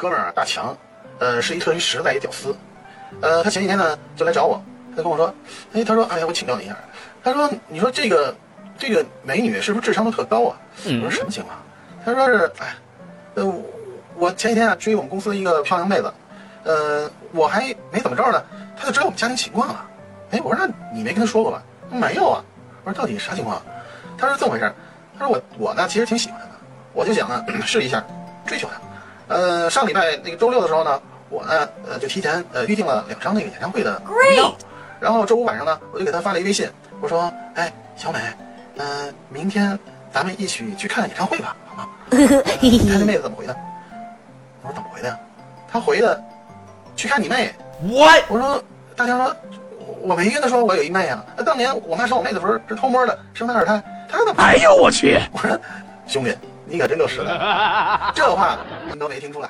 哥们儿啊大强，呃，是一特别实在一屌丝，呃，他前几天呢就来找我，他跟我说，哎，他说，哎呀，我请教你一下，他说，你说这个这个美女是不是智商都特高啊？我说什么情况？他说是，哎，呃，我我前几天啊追我们公司一个漂亮妹子，呃，我还没怎么着呢，他就知道我们家庭情况了。哎，我说那你没跟他说过吧？没有啊。我说到底啥情况？他说这么回事，他说我我呢其实挺喜欢他的，我就想呢 试一下追求他。呃，上礼拜那个周六的时候呢，我呢呃就提前呃预定了两张那个演唱会的票，然后周五晚上呢我就给他发了一微信，我说哎小美，嗯，明天咱们一起去看演唱会吧，好吗？你看这妹子怎么回的？我说怎么回的呀？她回的去看你妹。我我说大强说。我没跟他说我有一妹啊！当年我妈生我妹的时候是偷摸的生她二胎，她怎么？哎呦我去！我说兄弟，你可真够实在，这话你都没听出来。